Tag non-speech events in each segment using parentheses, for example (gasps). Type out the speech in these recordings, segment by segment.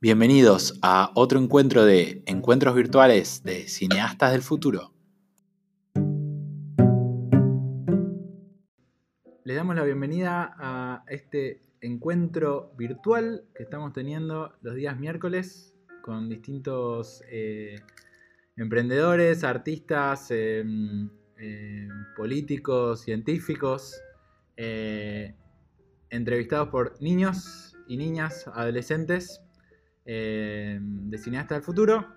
Bienvenidos a otro encuentro de encuentros virtuales de cineastas del futuro. Le damos la bienvenida a este encuentro virtual que estamos teniendo los días miércoles con distintos eh, emprendedores, artistas, em, em, políticos, científicos, eh, entrevistados por niños y niñas, adolescentes eh, de Cineasta del Futuro.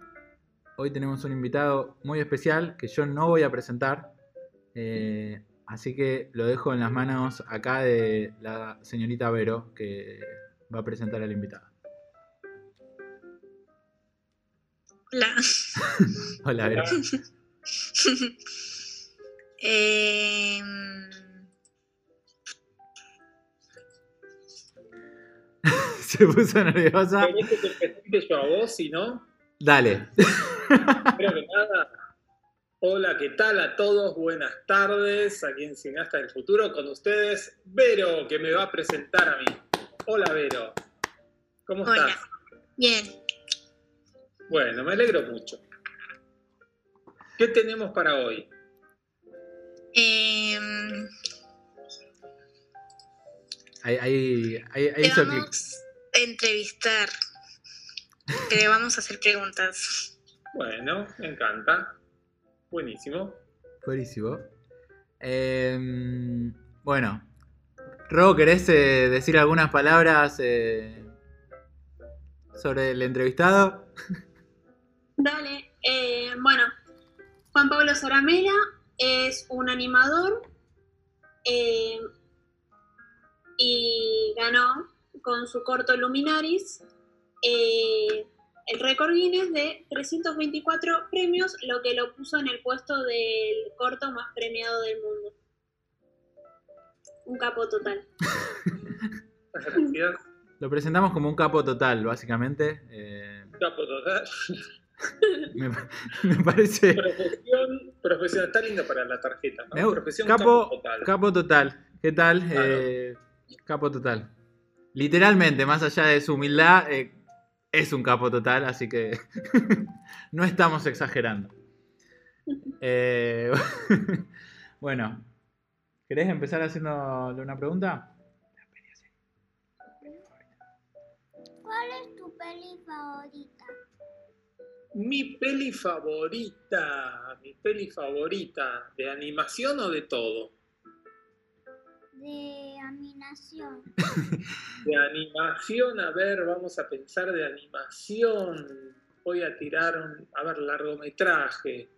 Hoy tenemos un invitado muy especial que yo no voy a presentar, eh, así que lo dejo en las manos acá de la señorita Vero, que va a presentar al invitado. Hola. (laughs) Hola, Vero. (laughs) Eh, Se puso nerviosa. ¿Querés que yo a vos, si no? Dale. Primero que nada, hola, ¿qué tal a todos? Buenas tardes, aquí en Cineasta del Futuro, con ustedes, Vero, que me va a presentar a mí. Hola, Vero. ¿Cómo Hola. estás? Bien. Bueno, me alegro mucho. ¿Qué tenemos para hoy? Eh, Ahí, ahí, ahí- hizo vamos entrevistar. Que le vamos a hacer preguntas. Bueno, me encanta. Buenísimo. Buenísimo. Em, bueno, Ro, ¿querés eh, decir algunas palabras eh, sobre el entrevistado? (laughs) Dale, eh, bueno, Juan Pablo Zaramela es un animador eh, y ganó con su corto Luminaris eh, el récord Guinness de 324 premios, lo que lo puso en el puesto del corto más premiado del mundo. Un capo total. Lo presentamos como un capo total, básicamente. Eh, Capo total. me, me parece. Profesión, profesión, está lindo para la tarjeta, ¿no? Me gu- Profesión capo, capo total. capo total. ¿Qué tal? Claro. Eh, capo total. Literalmente, más allá de su humildad, eh, es un capo total, así que (laughs) no estamos exagerando. Eh, (laughs) bueno, ¿querés empezar haciéndole una pregunta? ¿Cuál es tu peli favorita? Mi peli favorita, mi peli favorita, ¿de animación o de todo? De animación. (laughs) De animación, a ver, vamos a pensar de animación. Voy a tirar un, a ver, largometraje.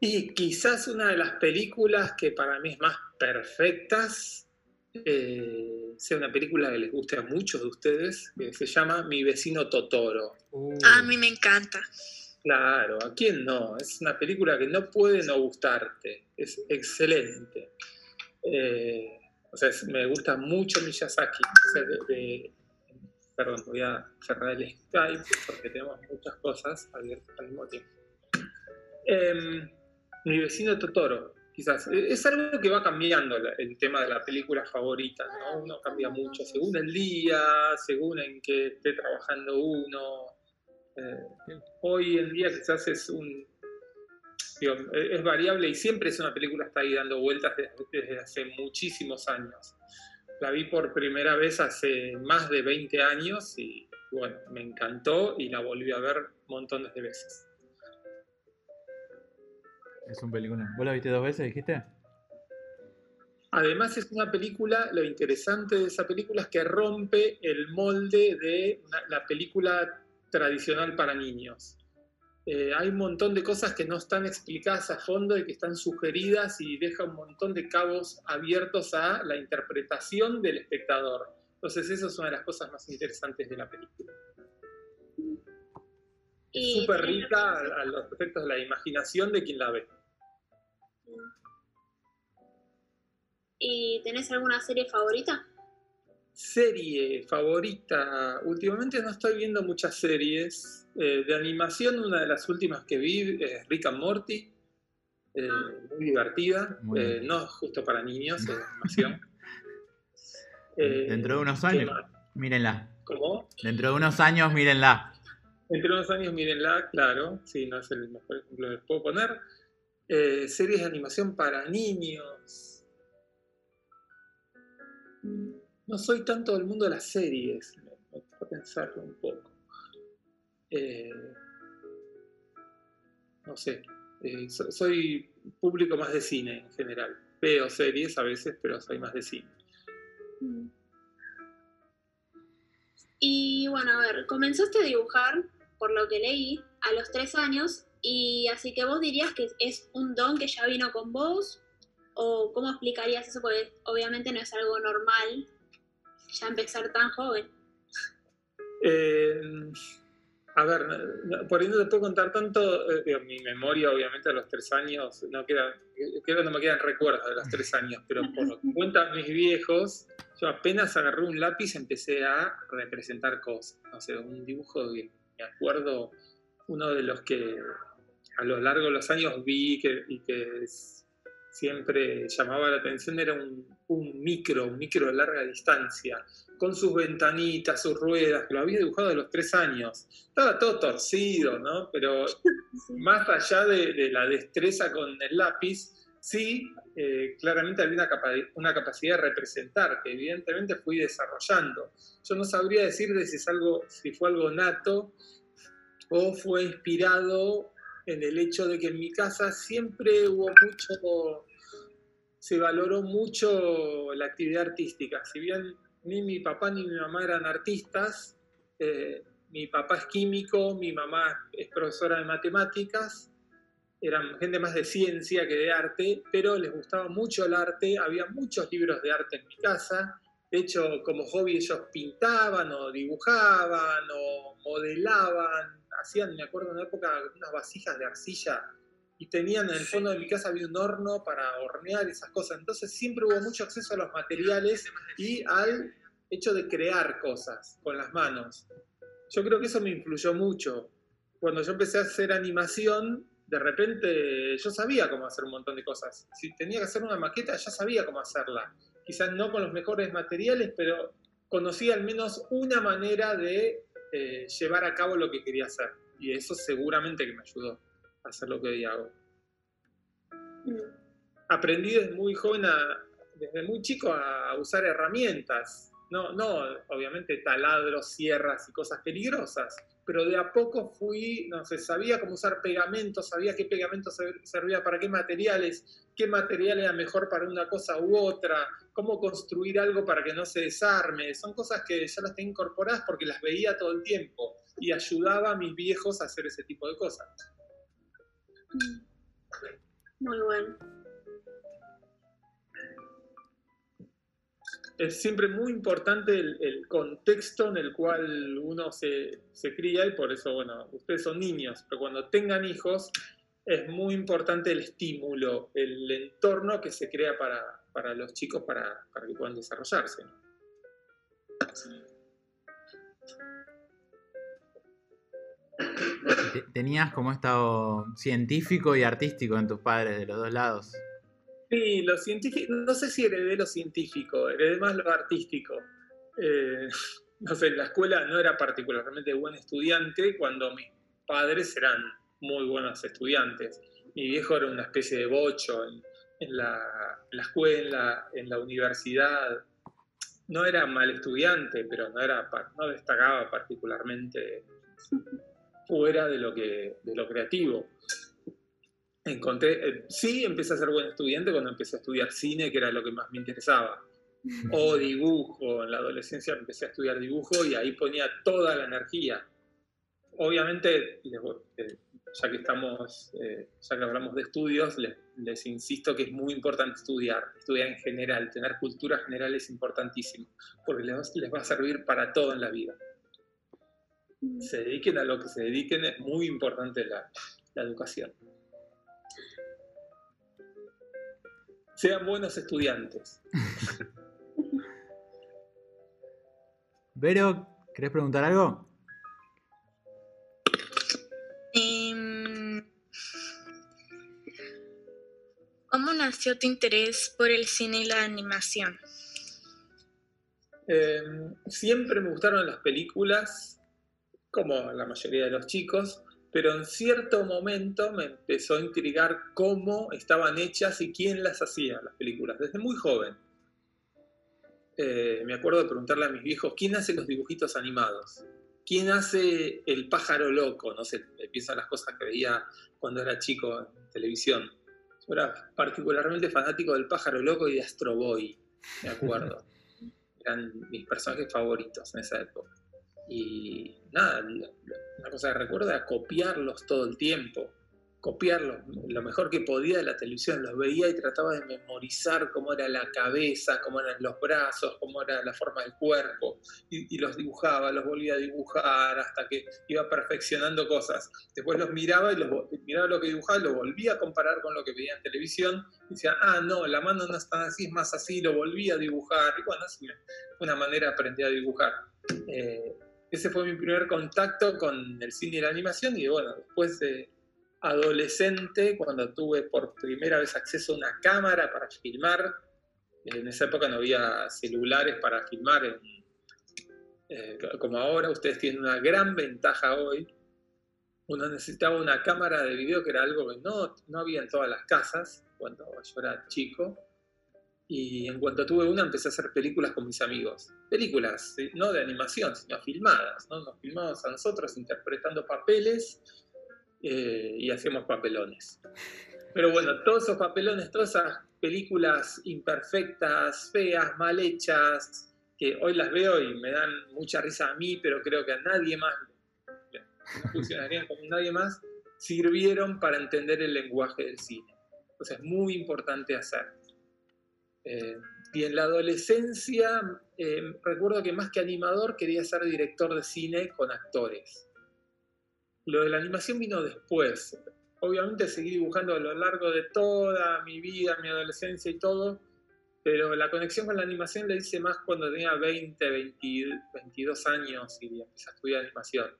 Y quizás una de las películas que para mí es más perfectas, eh, sea una película que les guste a muchos de ustedes, que se llama Mi vecino Totoro. A mí me encanta. Claro, ¿a quién no? Es una película que no puede no gustarte. Es excelente. Eh, o sea, me gusta mucho Miyazaki. Perdón, voy a cerrar el Skype porque tenemos muchas cosas abiertas al mismo tiempo. Em, mi vecino Totoro, quizás. Eh, Es algo que va cambiando el tema de la película favorita, ¿no? Uno cambia mucho según el día, según en qué esté trabajando uno. Eh, hoy en día quizás es un es variable y siempre es una película que está ahí dando vueltas desde, desde hace muchísimos años. La vi por primera vez hace más de 20 años y bueno, me encantó y la volví a ver montones de veces. Es un película. ¿Vos la viste dos veces, dijiste? Además es una película, lo interesante de esa película es que rompe el molde de una- la película tradicional para niños. Eh, hay un montón de cosas que no están explicadas a fondo y que están sugeridas y deja un montón de cabos abiertos a la interpretación del espectador. Entonces eso es una de las cosas más interesantes de la película. Y Súper rica a, a los efectos de la imaginación de quien la ve. ¿Y tenés alguna serie favorita? Serie favorita. Últimamente no estoy viendo muchas series. Eh, de animación, una de las últimas que vi es Rick and Morty. Eh, muy divertida. Muy Eh, no justo para niños, es de (laughs) animación. Eh, Dentro de unos ¿qué años. Mírenla. ¿Cómo? Dentro de unos años, mírenla. Entre unos años, mírenla, claro, sí, no es el mejor ejemplo que les puedo poner. Eh, series de animación para niños. Mm, No soy tanto del mundo de las series, me, me pensarlo un poco. Eh, no sé, eh, so- soy público más de cine en general. Veo series a veces, pero soy más de cine. Mm. Y bueno, a ver, comenzaste a dibujar, por lo que leí, a los tres años, y así que vos dirías que es un don que ya vino con vos, o cómo explicarías eso, porque obviamente no es algo normal ya empezar tan joven. Eh, a ver, por ahí no te puedo contar tanto, eh, mi memoria obviamente a los tres años, no queda, creo que no me quedan recuerdos de los tres años, pero por lo que cuentan mis viejos, yo apenas agarré un lápiz empecé a representar cosas, no sé, un dibujo que me acuerdo, uno de los que a lo largo de los años vi que, y que siempre llamaba la atención era un, un micro, un micro de larga distancia, con sus ventanitas, sus ruedas, que lo había dibujado a los tres años. Estaba todo torcido, ¿no? Pero más allá de, de la destreza con el lápiz, sí, eh, claramente había una, capa- una capacidad de representar, que evidentemente fui desarrollando. Yo no sabría decirle si, es algo, si fue algo nato o fue inspirado en el hecho de que en mi casa siempre hubo mucho, se valoró mucho la actividad artística. Si bien ni mi papá ni mi mamá eran artistas, eh, mi papá es químico, mi mamá es profesora de matemáticas, eran gente más de ciencia que de arte, pero les gustaba mucho el arte, había muchos libros de arte en mi casa, de hecho como hobby ellos pintaban o dibujaban o modelaban, hacían, me acuerdo en una época, unas vasijas de arcilla y tenían en el fondo de mi casa había un horno para hornear esas cosas, entonces siempre hubo mucho acceso a los materiales y al hecho de crear cosas con las manos. Yo creo que eso me influyó mucho. Cuando yo empecé a hacer animación, de repente yo sabía cómo hacer un montón de cosas. Si tenía que hacer una maqueta, ya sabía cómo hacerla. Quizás no con los mejores materiales, pero conocía al menos una manera de eh, llevar a cabo lo que quería hacer. Y eso seguramente que me ayudó hacer lo que hoy hago. Mm. Aprendí desde muy joven, a- desde muy chico, a usar herramientas. No, no, obviamente taladros, sierras y cosas peligrosas, pero de a poco fui, no sé, sabía cómo usar pegamentos, sabía qué pegamento ser- servía para qué materiales, qué material era mejor para una cosa u otra, cómo construir algo para que no se desarme. Son cosas que ya las tenía incorporadas porque las veía todo el tiempo y ayudaba a mis viejos a hacer ese tipo de cosas. Muy bueno. es siempre muy importante el, el contexto en el cual uno se, se cría y por eso, bueno, ustedes son niños, pero cuando tengan hijos es muy importante el estímulo, el entorno que se crea para, para los chicos para, para que puedan desarrollarse. Tenías como estado científico y artístico en tus padres de los dos lados. Sí, lo científico, no sé si heredé lo científico, heredé más lo artístico. Eh, (laughs) no sé, en la escuela no era particularmente buen estudiante cuando mis padres eran muy buenos estudiantes. Mi viejo era una especie de bocho en, la, en la escuela, en la universidad. No era mal estudiante, pero no, era, no destacaba particularmente fuera de lo, que, de lo creativo encontré, eh, sí empecé a ser buen estudiante cuando empecé a estudiar cine, que era lo que más me interesaba. O (laughs) dibujo, en la adolescencia empecé a estudiar dibujo y ahí ponía toda la energía. Obviamente, eh, ya que estamos, eh, ya que hablamos de estudios, les, les insisto que es muy importante estudiar, estudiar en general, tener cultura general es importantísimo, porque les, les va a servir para todo en la vida. Se dediquen a lo que se dediquen, es muy importante la, la educación. Sean buenos estudiantes. (laughs) Vero, ¿querés preguntar algo? Em, ¿Cómo nació tu interés por el cine y la animación? Eh, siempre me gustaron las películas, como la mayoría de los chicos, pero en cierto momento me empezó a intrigar cómo estaban hechas y quién las hacía las películas, desde muy joven. Eh, me acuerdo de preguntarle a mis viejos, ¿quién hace los dibujitos animados? ¿Quién hace el pájaro loco? No sé, piensan las cosas que veía cuando era chico en televisión. Yo era particularmente fanático del pájaro loco y de Astro Boy, me acuerdo. (laughs) Eran mis personajes favoritos en esa época. Y nada, una cosa que recuerdo era copiarlos todo el tiempo copiarlo lo mejor que podía de la televisión, los veía y trataba de memorizar cómo era la cabeza, cómo eran los brazos, cómo era la forma del cuerpo, y, los dibujaba, los volvía a dibujar hasta que iba perfeccionando cosas. Después los miraba y los, miraba lo que dibujaba y lo volvía a comparar con lo que veía en televisión, y decía, ah, no, la mano no es tan así, es más así, lo volvía a dibujar, y bueno, así una manera aprendí a dibujar. Eh, ese fue mi primer contacto con el cine y la animación, y bueno, después de adolescente cuando tuve por primera vez acceso a una cámara para filmar. En esa época no había celulares para filmar eh, como ahora. Ustedes tienen una gran ventaja hoy. Uno necesitaba una cámara de video que era algo que no, no había en todas las casas cuando yo era chico. Y en cuanto tuve una, empecé a hacer películas con mis amigos. Películas, no de animación, sino filmadas. ¿no? Nos filmamos a nosotros interpretando papeles eh, y hacemos papelones. Pero bueno, todos esos papelones, todas esas películas imperfectas, feas, mal hechas, que hoy las veo y me dan mucha risa a mí, pero creo que a nadie más, no funcionarían como nadie más, sirvieron para entender el lenguaje del cine. Entonces es muy importante hacer. Eh, y en la adolescencia, eh, recuerdo que más que animador quería ser director de cine con actores. Lo de la animación vino después. Obviamente seguí dibujando a lo largo de toda mi vida, mi adolescencia y todo, pero la conexión con la animación la hice más cuando tenía 20, 22 años y empecé a estudiar animación.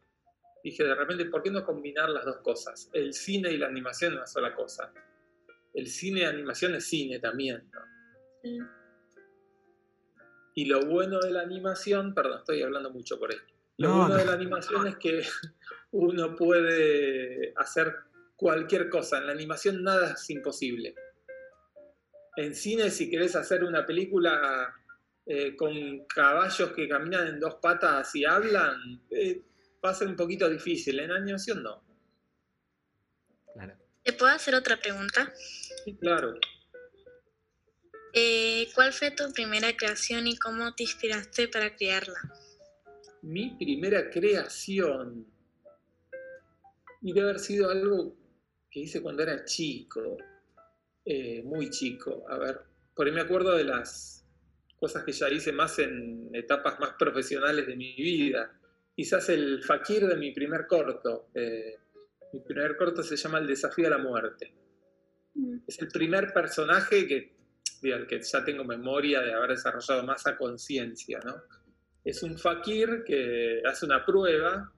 Dije, de repente, ¿por qué no combinar las dos cosas? El cine y la animación es una sola cosa. El cine y animación es cine también, Y lo bueno de la animación, perdón, estoy hablando mucho por esto. Lo bueno de la animación es que uno puede hacer cualquier cosa. En la animación nada es imposible. En cine, si querés hacer una película eh, con caballos que caminan en dos patas y hablan, eh, va a ser un poquito difícil. En animación no. Claro. ¿Te puedo hacer otra pregunta? Sí, claro. Eh, ¿Cuál fue tu primera creación y cómo te inspiraste para crearla? Mi primera creación y debe haber sido algo que hice cuando era chico, eh, muy chico. A ver, por ahí me acuerdo de las cosas que ya hice más en etapas más profesionales de mi vida. Quizás el fakir de mi primer corto. Eh, mi primer corto se llama El desafío a la muerte. Mm. Es el primer personaje que, que ya tengo memoria de haber desarrollado más a conciencia, ¿no? Es un fakir que hace una prueba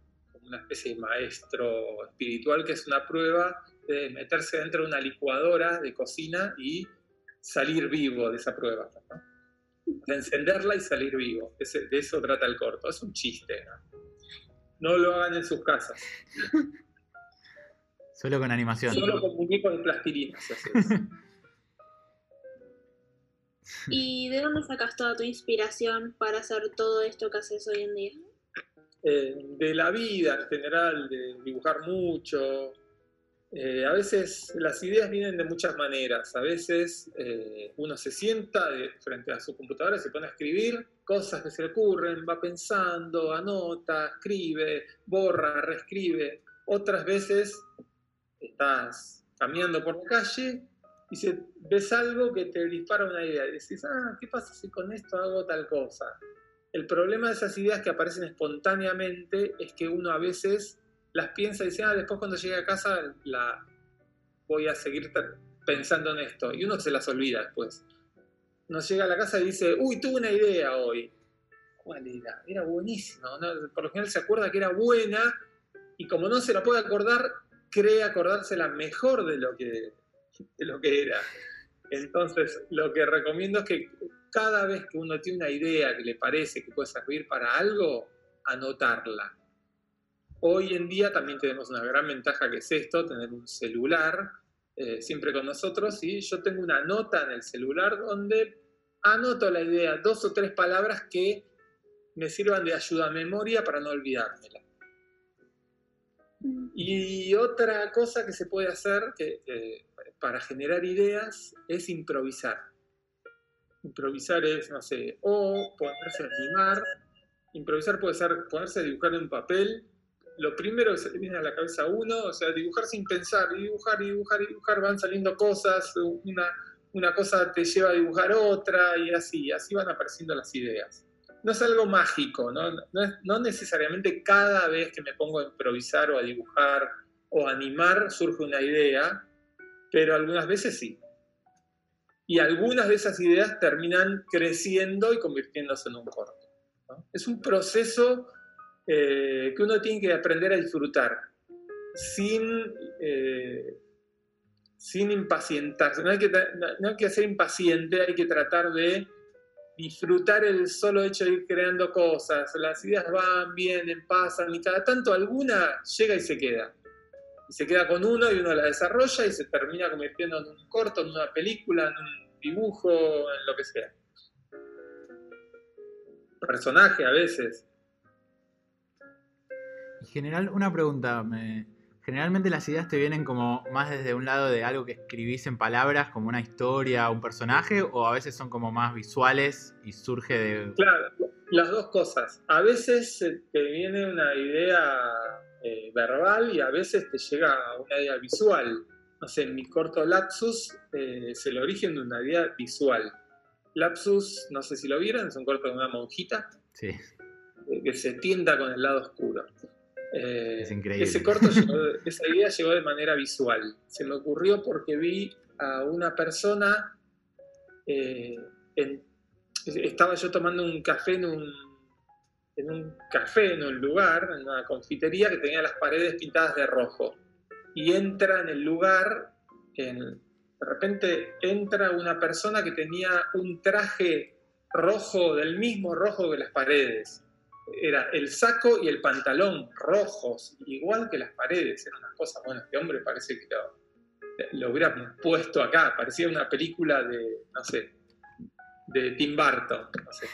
una especie de maestro espiritual que es una prueba de meterse dentro de una licuadora de cocina y salir vivo de esa prueba. De encenderla y salir vivo. de eso trata el corto. Es un chiste. ¿no? lo hagan en sus casas. (laughs) Solo con animación. Solo con muñecos de plastilina. (laughs) ¿Y de dónde sacas toda tu inspiración para hacer todo esto que haces hoy en día? Eh, de la vida en general, de dibujar mucho. Eh, a veces las ideas vienen de muchas maneras. A veces eh, uno se sienta frente a su computadora y se pone a escribir cosas que se le ocurren, va pensando, anota, escribe, borra, reescribe. Otras veces estás caminando por la calle se, ves algo que te dispara una idea y decís, ah, ¿qué pasa si con esto hago tal cosa? El problema de esas ideas que aparecen espontáneamente es que uno a veces las piensa y dice, ah, después cuando llegue a casa la voy a seguir pensando en esto. Y uno se las olvida después. Uno llega a la casa y dice, uy, tuve una idea hoy. ¿Cuál era? Era buenísimo. Por lo general se acuerda que era buena y como no se la puede acordar, cree acordársela mejor de lo que, de lo que era. Entonces, lo que recomiendo es que cada vez que uno tiene una idea que le parece que puede servir para algo, anotarla. Hoy en día también tenemos una gran ventaja que es esto, tener un celular eh, siempre con nosotros y yo tengo una nota en el celular donde anoto la idea, dos o tres palabras que me sirvan de ayuda a memoria para no olvidármela. Y otra cosa que se puede hacer que, para generar ideas es improvisar. Improvisar es, no sé, o ponerse a animar. Improvisar puede ser ponerse a dibujar en un papel. Lo primero que se viene a la cabeza uno, o sea, dibujar sin pensar, dibujar, dibujar, dibujar, van saliendo cosas, una, una cosa te lleva a dibujar otra, y así, así van apareciendo las ideas no es algo mágico, ¿no? No, necesariamente cada vez que me pongo a improvisar o a dibujar o a animar surge una idea, pero algunas veces sí. Y algunas de esas ideas terminan creciendo y convirtiéndose en un corto. Es un proceso eh, que uno tiene que aprender a disfrutar sin, eh, sin impacientarse. No hay, que, no hay que ser impaciente, hay que tratar de disfrutar el solo hecho de ir creando cosas. Las ideas van, vienen, pasan y cada tanto alguna llega y se queda. Y se queda con uno y uno la desarrolla y se termina convirtiendo en un corto, en una película, en un dibujo, en lo que sea. Personaje a veces. En general, una pregunta. Me, Generalmente las ideas te vienen como más desde un lado de algo que escribís en palabras, como una historia, un personaje, o a veces son como más visuales y surge de... Claro, las dos cosas. A veces te viene una idea eh, verbal y a veces te llega una idea visual. No sé, en mi corto Lapsus eh, es el origen de una idea visual. Lapsus, no sé si lo vieron, es un corto de una monjita sí. Eh, que se tienda con el lado oscuro. Eh, es increíble. Ese corto, (laughs) esa idea llegó de manera visual. Se me ocurrió porque vi a una persona, estaba yo tomando un café en un, en un café, en un lugar, en una confitería que tenía las paredes pintadas de rojo. Y entra en el lugar, de repente entra una persona que tenía un traje rojo, del mismo rojo que las paredes era el saco y el pantalón rojos, igual que las paredes, era una cosa, bueno, este hombre parece que lo, hubiera puesto acá, parecía una película de, no sé, de Tim Burton, no sé.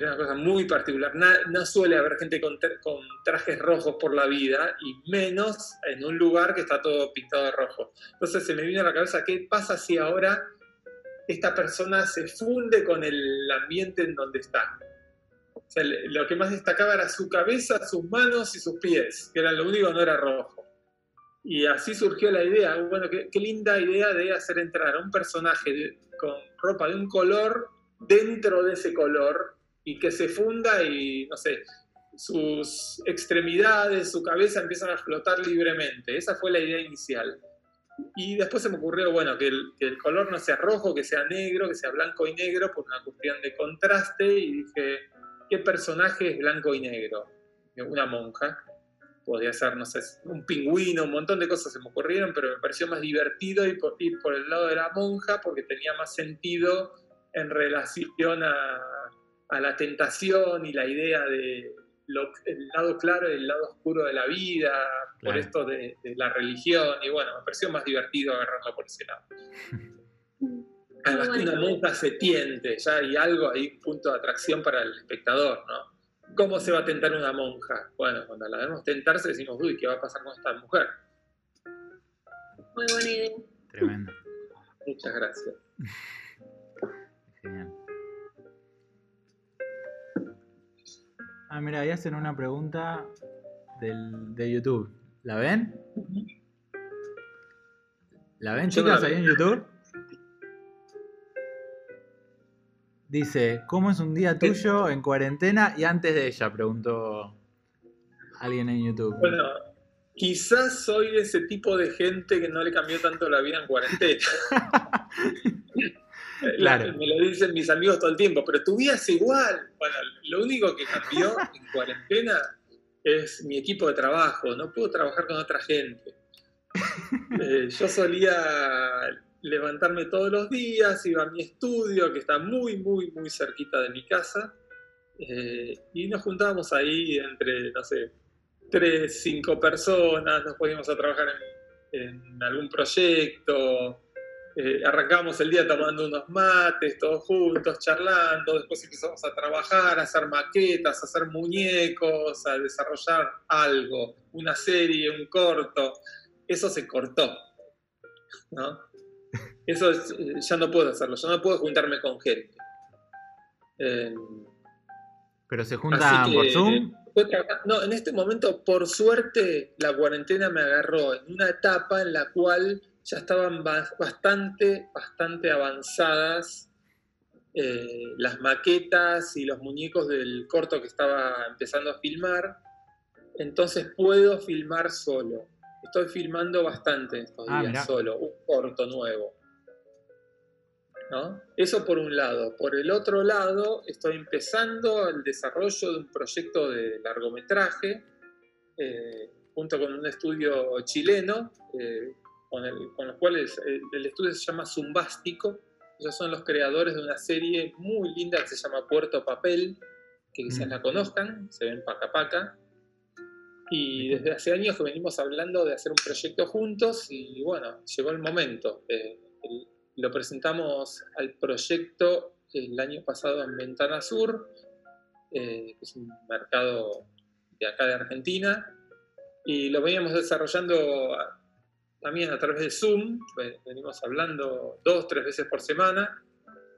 Era una cosa muy particular. No, suele haber gente con, trajes rojos por la vida y menos en un lugar que está todo pintado de rojo. Entonces se me vino a la cabeza, ¿qué pasa si ahora esta persona se funde con el ambiente en donde está? lo que más destacaba era su cabeza, sus manos y sus pies, que era lo único que no era rojo. Y así surgió la idea, bueno, qué, linda idea de hacer entrar a un personaje con ropa de un color dentro de ese color y que se funda y, no sé, sus extremidades, su cabeza empiezan a flotar libremente. Esa fue la idea inicial. Y después se me ocurrió, bueno, que el, que el, color no sea rojo, que sea negro, que sea blanco y negro, por una cuestión de contraste, y dije, ¿Qué personaje es blanco y negro? Una monja. Podría ser, no sé, un pingüino, un montón de cosas se me ocurrieron, pero me pareció más divertido ir por, ir por el lado de la monja porque tenía más sentido en relación a, la tentación y la idea de el lado claro y el lado oscuro de la vida, por esto de, de, la religión, y bueno, me pareció más divertido agarrarlo por ese lado. (laughs) Además que una monja se tiente, ya hay algo, hay un punto de atracción para el espectador, ¿no? ¿Cómo se va a tentar una monja? Bueno, cuando la vemos tentarse decimos, uy, ¿qué va a pasar con esta mujer? Muy buena idea. Tremendo. Muchas gracias. Genial. Ah, mira, ahí hacen una pregunta del, de YouTube. ¿La ven? ¿La ven, chicas, ahí en YouTube? Dice, ¿cómo es un día tuyo en cuarentena y antes de ella? Preguntó alguien en YouTube. Bueno, quizás soy de ese tipo de gente que no le cambió tanto la vida en cuarentena. (laughs) (laughs) claro. Me lo dicen mis amigos todo el tiempo, pero tu vida es igual. Bueno, lo único que cambió en cuarentena es mi equipo de trabajo. No puedo trabajar con otra gente. (laughs) Eh, yo solía levantarme todos los días, iba a mi estudio, que está muy, muy, muy cerquita de mi casa, eh, y nos juntábamos ahí entre, no sé, tres, cinco personas, nos poníamos a trabajar en, en algún proyecto, eh, arrancamos el día tomando unos mates, todos juntos, charlando, después empezamos a trabajar, a hacer maquetas, a hacer muñecos, a desarrollar algo, una serie, un corto. Eso se cortó, ¿no? Eso es- eh, ya no puedo hacerlo, ya no puedo juntarme con gente. Eh, Pero se juntan Así por que- Zoom. No, en este momento, por suerte, la cuarentena me agarró en una etapa en la cual ya estaban ba- bastante, bastante avanzadas eh, las maquetas y los muñecos del corto que estaba empezando a filmar. Entonces puedo filmar solo. Estoy filmando bastante estos Ah, días mirá. solo, un corto nuevo. ¿no? Eso por un lado. Por el otro lado, estoy empezando el desarrollo de un proyecto de largometraje eh, junto con un estudio chileno, eh, con, el, con los cuales el, el estudio se llama Zumbástico. Ellos son los creadores de una serie muy linda que se llama Puerto Papel, que quizás Mm. la conozcan, se ven paca paca. Y desde hace años que venimos hablando de hacer un proyecto juntos y bueno, llegó el momento. Eh, el- lo presentamos al proyecto el año pasado en Ventana Sur, eh, que es un mercado de acá de Argentina, y lo veníamos desarrollando también a través de Zoom, ve- venimos hablando dos, tres veces por semana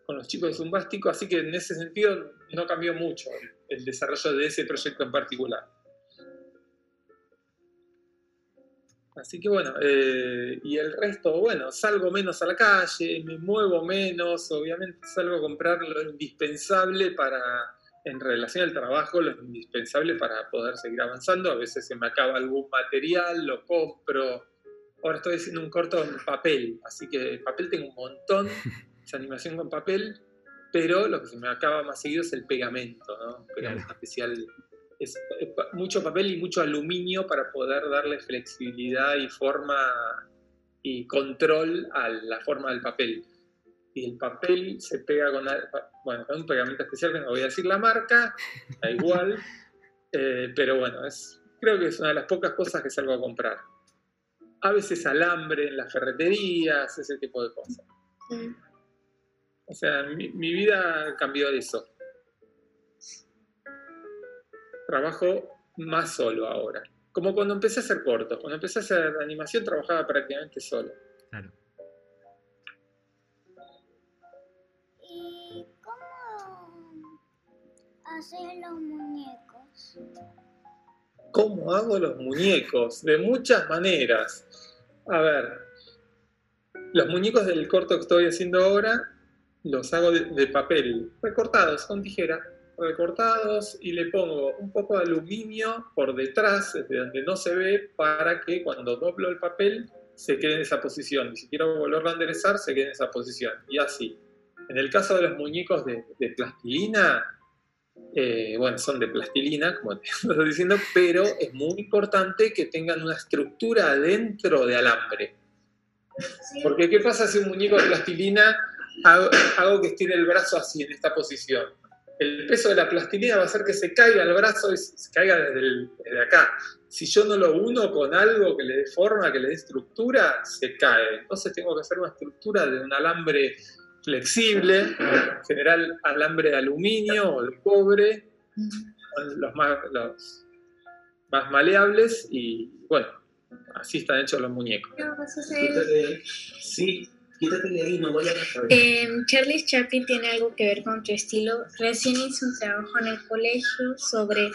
con los chicos de Zumbástico, así que en ese sentido no cambió mucho el desarrollo de ese proyecto en particular. Así que bueno, eh, y el resto, bueno, salgo menos a la calle, me muevo menos, obviamente salgo a comprar lo indispensable para, en relación al trabajo, lo indispensable para poder seguir avanzando. A veces se me acaba algún material, lo compro. Ahora estoy haciendo un corto en papel, así que papel tengo un montón, (laughs) es animación con papel, pero lo que se me acaba más seguido es el pegamento, ¿no? Pegamento Claro. especial. Es mucho papel y mucho aluminio para poder darle flexibilidad y forma y control a la forma del papel. Y el papel se pega con, bueno, con un pegamento especial que no voy a decir la marca, da igual, (laughs) eh, pero bueno, es, creo que es una de las pocas cosas que salgo a comprar. A veces alambre en las ferreterías, ese tipo de cosas. Mm. O sea, mi, mi vida cambió de eso. Trabajo más solo ahora. Como cuando empecé a hacer cortos. Cuando empecé a hacer animación trabajaba prácticamente solo. Claro. ¿Y cómo hacer los muñecos? ¿Cómo hago los muñecos? De muchas maneras. A ver, los muñecos del corto que estoy haciendo ahora los hago de, papel, recortados con tijera, recortados y le pongo un poco de aluminio por detrás, desde donde no se ve, para que cuando doblo el papel se quede en esa posición. Y si quiero volverlo a enderezar, se quede en esa posición. Y así. En el caso de los muñecos de plastilina, eh, bueno, son de plastilina, como te (laughs) estoy diciendo, pero es muy importante que tengan una estructura adentro de alambre. Porque ¿qué pasa si un muñeco de plastilina hago, hago que estire el brazo así, en esta posición? El peso de la plastilina va a hacer que se caiga el brazo y se caiga desde, el- desde acá. Si yo no lo uno con algo que le dé forma, que le dé estructura, se cae. Entonces tengo que hacer una estructura de un alambre flexible, en general alambre de aluminio o de cobre, son los más, los más maleables y bueno, así están hechos los muñecos. Sí, quítate de ahí, no voy a. Eh, Charlie Chaplin tiene algo que ver con tu estilo. Recién hice un trabajo en el colegio sobre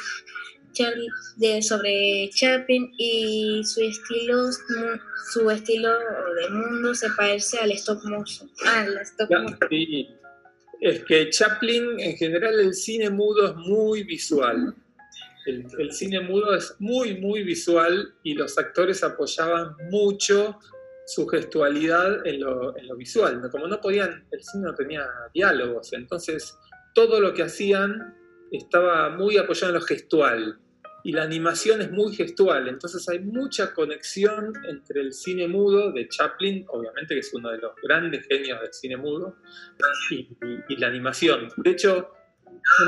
Charlie, de, sobre Chaplin y su estilo, su estilo de mundo se parece al stop motion. Al stop motion. es que Chaplin, en general, el cine mudo es muy visual. El, el cine mudo es muy, muy visual y los actores apoyaban mucho su gestualidad en lo, en lo visual. Como no podían, el cine no tenía diálogos, entonces todo lo que hacían estaba muy apoyado en lo gestual. Y la animación es muy gestual, entonces hay mucha conexión entre el cine mudo de Chaplin, obviamente que es uno de los grandes genios del cine mudo, y, la animación. De hecho,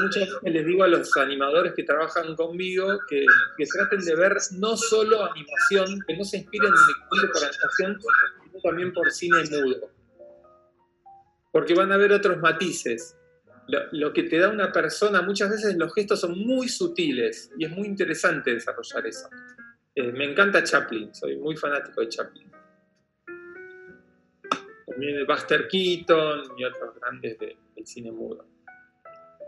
muchas veces les digo a los animadores que trabajan conmigo que, que, traten de ver no solo animación, que no se inspiren únicamente por animación, sino también por cine mudo. Porque van a ver otros matices. Lo, lo, que te da una persona, muchas veces los gestos son muy sutiles y es muy interesante desarrollar eso. Eh, me encanta Chaplin, soy muy fanático de Chaplin. También Buster Keaton y otros grandes de, del cine mudo.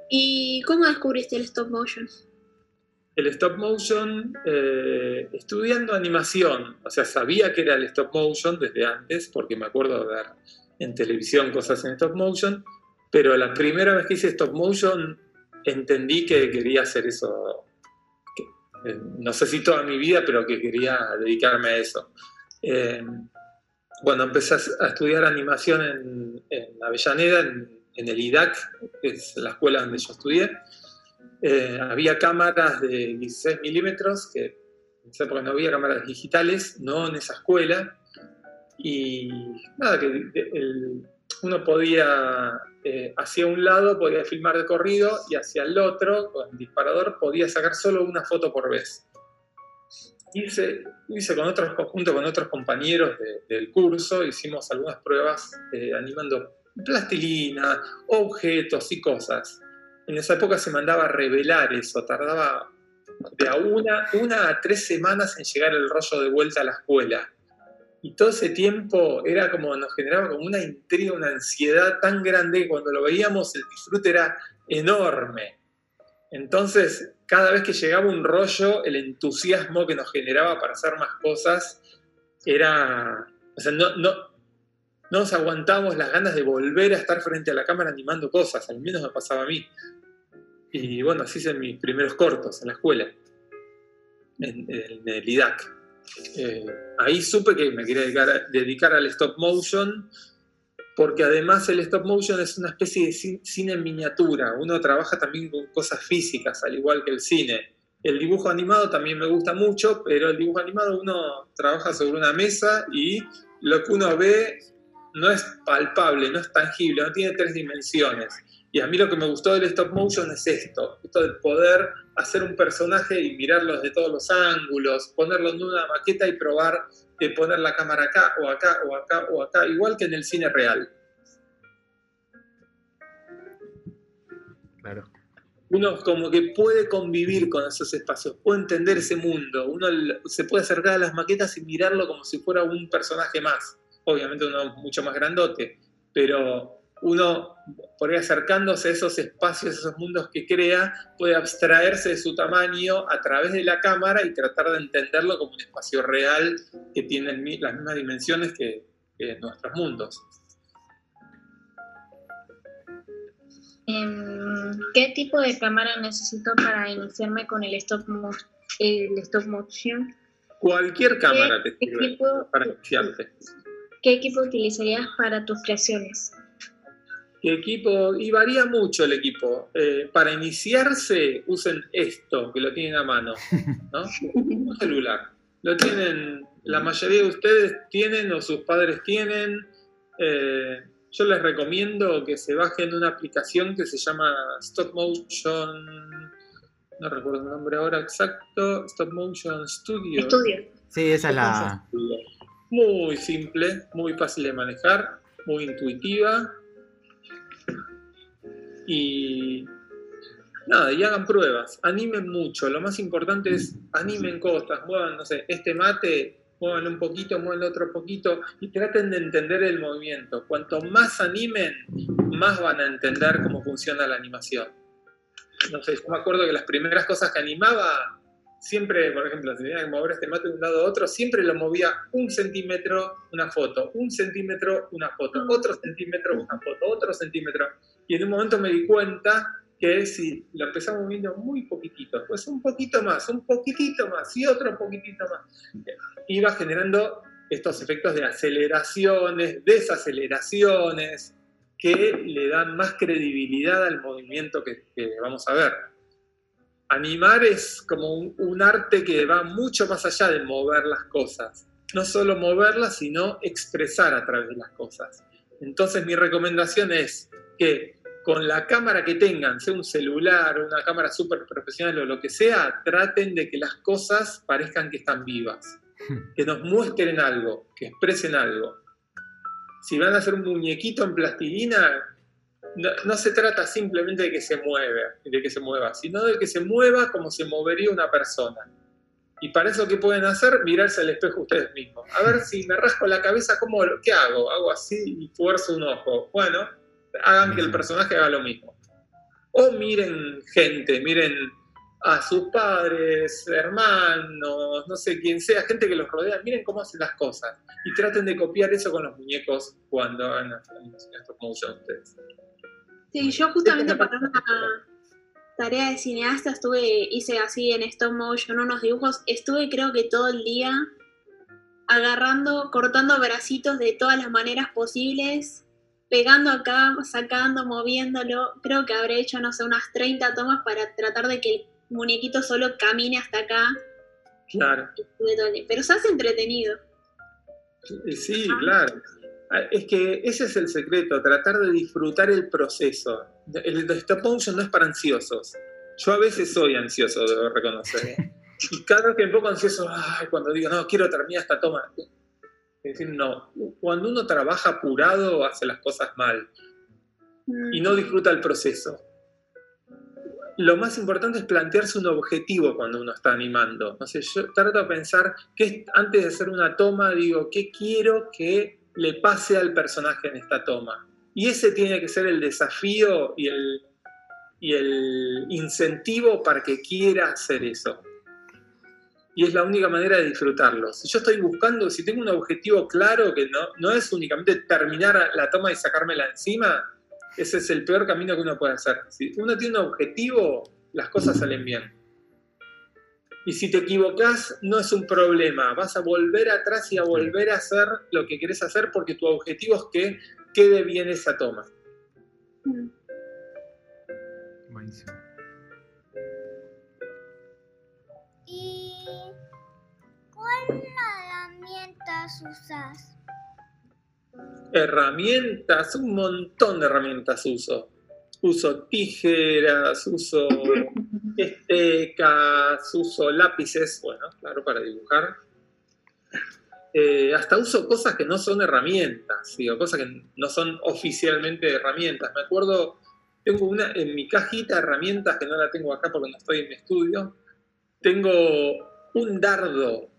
¿Y cómo descubriste el stop motion? El stop motion, eh, estudiando animación, o sea, sabía que era el stop motion desde antes, porque me acuerdo de ver en televisión cosas en stop motion, pero la primera vez que hice stop motion entendí que quería hacer eso, que, eh, no sé si toda mi vida, pero que quería dedicarme a eso. Eh, empecé a estudiar animación en, en Avellaneda, en en el IDAC, que es la escuela donde yo estudié, eh, había cámaras de 16 milímetros, que en esa época no había cámaras digitales, no en esa escuela, y nada, que el, uno podía, eh, hacia un lado podía filmar de corrido y hacia el otro, con el disparador, podía sacar solo una foto por vez. Hice, hice con otros, junto con otros compañeros de, del curso, hicimos algunas pruebas eh, animando plastilina, objetos y cosas. En esa época se mandaba a revelar eso, tardaba de a una, una a tres semanas en llegar el rollo de vuelta a la escuela. Y todo ese tiempo era como, nos generaba como una intriga, una ansiedad tan grande que cuando lo veíamos el disfrute era enorme. Entonces, cada vez que llegaba un rollo, el entusiasmo que nos generaba para hacer más cosas era, o sea, no, no, no nos aguantamos las ganas de volver a estar frente a la cámara animando cosas, al menos me pasaba a mí. Y bueno, así hice mis primeros cortos en la escuela, en, en el IDAC. Eh, ahí supe que me quería dedicar, dedicar, al stop motion, porque además el stop motion es una especie de cine en miniatura. Uno trabaja también con cosas físicas, al igual que el cine. El dibujo animado también me gusta mucho, pero el dibujo animado uno trabaja sobre una mesa y lo que uno ve no es palpable, no es tangible, no tiene tres dimensiones. Y a mí lo que me gustó del stop motion es esto, esto de poder hacer un personaje y mirarlo desde todos los ángulos, ponerlo en una maqueta y probar de poner la cámara acá o acá o acá o acá, igual que en el cine real. Claro. Uno como que puede convivir con esos espacios, puede entender ese mundo, uno se puede acercar a las maquetas y mirarlo como si fuera un personaje más obviamente uno mucho más grandote, pero uno, por ir acercándose a esos espacios, a esos mundos que crea, puede abstraerse de su tamaño a través de la cámara y tratar de entenderlo como un espacio real que tiene las mismas dimensiones que, que nuestros mundos. ¿Qué tipo de cámara necesito para iniciarme con el stop, el stop motion? Cualquier cámara te sirve para iniciarte. ¿Qué equipo utilizarías para tus creaciones? ¿Qué equipo? Y varía mucho el equipo. Eh, para iniciarse, usen esto, que lo tienen a mano, ¿no? (laughs) Un celular. Lo tienen, la mayoría de ustedes tienen o sus padres tienen. Eh, yo les recomiendo que se bajen una aplicación que se llama Stop Motion, no recuerdo el nombre ahora exacto, Stop Motion Studio. Studio. Sí, esa es la... Muy simple, muy fácil de manejar, muy intuitiva. Y nada, y hagan pruebas, animen mucho. Lo más importante es animen cosas, muevan, no sé, este mate, muevan un poquito, muevan otro poquito y traten de entender el movimiento. Cuanto más animen, más van a entender cómo funciona la animación. No sé, yo me acuerdo que las primeras cosas que animaba siempre, por ejemplo, si tenía que mover este mate de un lado a otro, siempre lo movía un centímetro, una foto, un centímetro, una foto, otro centímetro, una foto, otro centímetro. Y en un momento me di cuenta que si lo empezaba moviendo muy poquitito, pues un poquito más, un poquitito más y otro poquitito más, iba generando estos efectos de aceleraciones, desaceleraciones, que le dan más credibilidad al movimiento que, que vamos a ver animar es como un, un arte que va mucho más allá de mover las cosas. No solo moverlas, sino expresar a través de las cosas. Entonces mi recomendación es que con la cámara que tengan, sea un celular, una cámara súper profesional o lo que sea, traten de que las cosas parezcan que están vivas, que nos muestren algo, que expresen algo. Si van a hacer un muñequito en plastilina, no, no se trata simplemente de que se mueva, de que se mueva, sino de que se mueva como se movería una persona. Y para eso, ¿qué pueden hacer? Mirarse al espejo ustedes mismos. A ver si me rasco la cabeza, ¿cómo, ¿qué hago? Hago así y fuerzo un ojo. Bueno, hagan que el personaje haga lo mismo. O miren gente, miren a sus padres, hermanos, no sé quién sea, gente que los rodea, miren cómo hacen las cosas. Y traten de copiar eso con los muñecos cuando hagan las animaciones motion ustedes. Sí, yo justamente para una tarea de cineasta estuve, hice así en stop motion unos dibujos, estuve creo que todo el día agarrando, cortando bracitos de todas las maneras posibles, pegando acá, sacando, moviéndolo, creo que habré hecho, no sé, unas 30 tomas para tratar de que el muñequito solo camine hasta acá, Claro. pero se hace entretenido. Sí, claro. Ah, Es que ese es el secreto, tratar de disfrutar el proceso. El stop motion no es para ansiosos. Yo a veces soy ansioso, debo reconocer. Y cada vez que me pongo ansioso, ay, cuando digo, no, quiero terminar esta toma. Es decir, no. Cuando uno trabaja apurado, hace las cosas mal Mm. y no disfruta el proceso. Lo más importante es plantearse un objetivo cuando uno está animando. No sé, yo trato de pensar que antes de hacer una toma, digo, ¿qué quiero que le pase al personaje en esta toma? Y ese tiene que ser el desafío y el, y el incentivo para que quiera hacer eso. Y es la única manera de disfrutarlo. Si yo estoy buscando, si tengo un objetivo claro, que no, no es únicamente terminar la toma y sacármela encima, ese es el peor camino que uno puede hacer. Si uno tiene un objetivo, las cosas salen bien. Y si te equivocas, no es un problema. Vas a volver atrás y a volver a hacer lo que querés hacer porque tu objetivo es que quede bien esa toma. Mm. Buenísimo. Herramientas usas? Herramientas, un montón de herramientas uso. Uso tijeras, uso (laughs) estecas, uso lápices, bueno, claro, para dibujar. Eh, hasta uso cosas que no son herramientas, digo, cosas que no son oficialmente herramientas. Me acuerdo, tengo una en mi cajita de herramientas que no la tengo acá porque no estoy en mi estudio. Tengo un dardo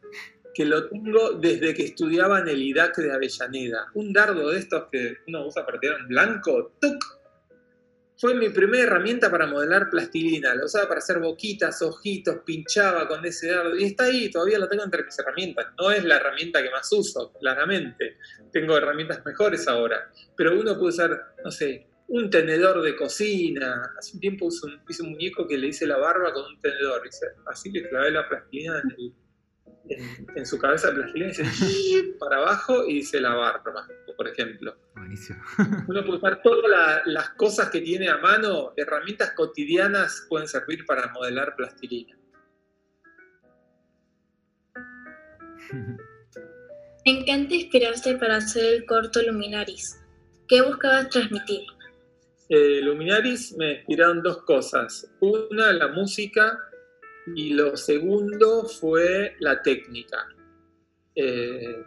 que lo tengo desde que estudiaba en el IDAC de Avellaneda. Un dardo de estos que uno usa para tirar en blanco, ¡tuc! Fue mi primera herramienta para modelar plastilina. La usaba para hacer boquitas, ojitos, pinchaba con ese dardo. Y está ahí, todavía lo tengo entre mis herramientas. No es la herramienta que más uso, claramente. Tengo herramientas mejores ahora. Pero uno puede usar, no sé, un tenedor de cocina. Hace un tiempo hice un, muñeco que le hice la barba con un tenedor. Así le clavé la plastilina en, el- en- en su cabeza de plastilina y hice para abajo y hice la barba, por ejemplo. Buenísimo. Uno puede usar todas la- las cosas que tiene a mano, herramientas cotidianas pueden servir para modelar plastilina. ¿En qué te inspiraste para hacer el corto Luminaris? ¿Qué buscabas transmitir? Eh, Luminaris me inspiraron dos cosas. Una, la música y lo segundo fue la técnica. Eh,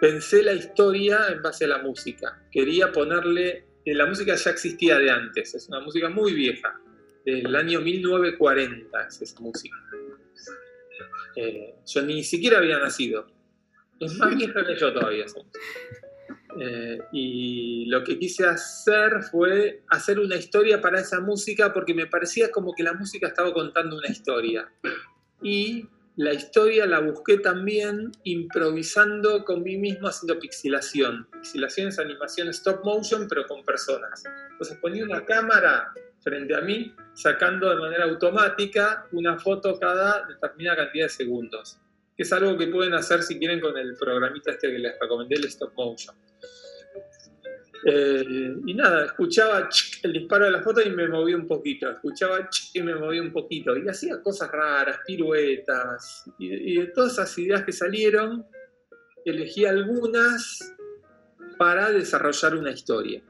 pensé la historia en base a la música. Quería ponerle... eh, la música ya existía de antes, es una música muy vieja, del año 1940 es esa música. Eh, yo ni siquiera había nacido. Es más vieja que yo todavía. Eh, y lo que quise hacer fue hacer una historia para esa música porque me parecía como que la música estaba contando una historia. Y la historia la busqué también improvisando con mí mismo haciendo pixelación. Pixelación es animación stop motion pero con personas. Entonces ponía una cámara frente a mí sacando de manera automática una foto cada determinada cantidad de segundos. Que es algo que pueden hacer si quieren con el programita este que les recomendé, el stop motion. Eh, y nada, escuchaba el disparo de la foto y me movía un poquito. Escuchaba y me movía un poquito. Y hacía cosas raras, piruetas. Y, y de todas esas ideas que salieron, elegí algunas para desarrollar una historia.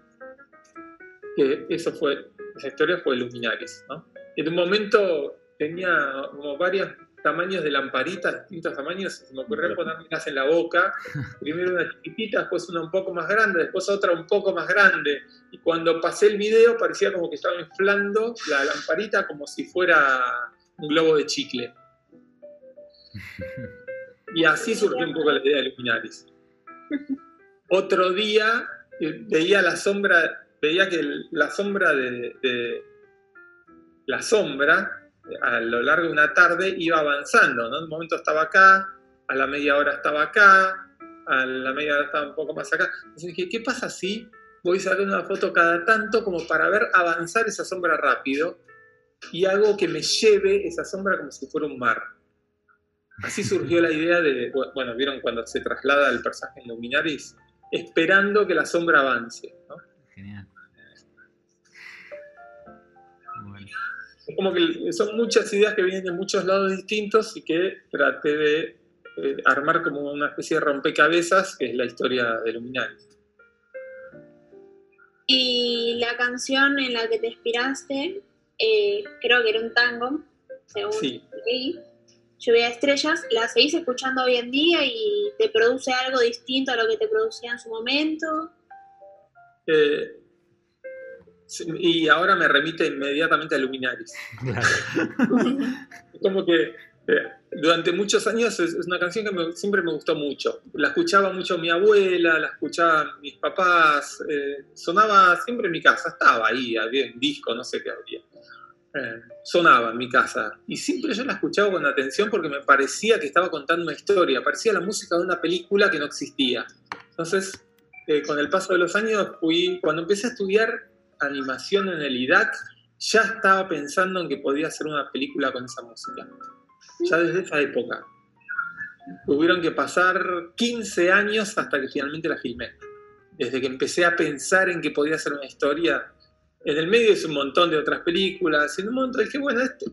Que eso fue, esa historia fue Luminaris. ¿no? En un momento tenía como varios tamaños de lamparitas, distintos tamaños, se me ocurrió ponérmelas en la boca, primero una chiquitita, después una un poco más grande, después otra un poco más grande, y cuando pasé el video parecía como que estaba inflando la lamparita como si fuera un globo de chicle. Y así surgió un poco la idea de Luminaris. Otro día eh, veía la sombra, veía que la sombra de, de- la sombra a lo largo de una tarde iba avanzando, ¿no? En un momento estaba acá, a la media hora estaba acá, a la media hora estaba un poco más acá. Entonces dije, ¿qué pasa si voy sacando una foto cada tanto como para ver avanzar esa sombra rápido y hago que me lleve esa sombra como si fuera un mar? Así surgió la idea de, bueno, vieron cuando se traslada el personaje en Luminaris, esperando que la sombra avance. Genial. Es como que son muchas ideas que vienen de muchos lados distintos y que traté de eh, armar como una especie de rompecabezas, que es la historia de Luminaris. Y la canción en la que te inspiraste, eh, creo que era un tango, según Sí. leí. Lluvia de estrellas, ¿la seguís escuchando hoy en día y te produce algo distinto a lo que te producía en su momento? Eh, y ahora me remite inmediatamente a Luminaris. Claro. Como que eh, durante muchos años es, es una canción que me- siempre me gustó mucho. La escuchaba mucho mi abuela, la escuchaban mis papás, eh, sonaba siempre en mi casa, estaba ahí, había un disco, no sé qué había. Eh, sonaba en mi casa y siempre yo la escuchaba con atención porque me parecía que estaba contando una historia, parecía la música de una película que no existía. Entonces, eh, con el paso de los años fui, cuando empecé a estudiar animación en el IDAC, ya estaba pensando en que podía hacer una película con esa música. Ya desde esa época. Tuvieron que pasar 15 años hasta que finalmente la filmé. Desde que empecé a pensar en que podía hacer una historia. En el medio hice un montón de otras películas. En un momento dije, bueno, este,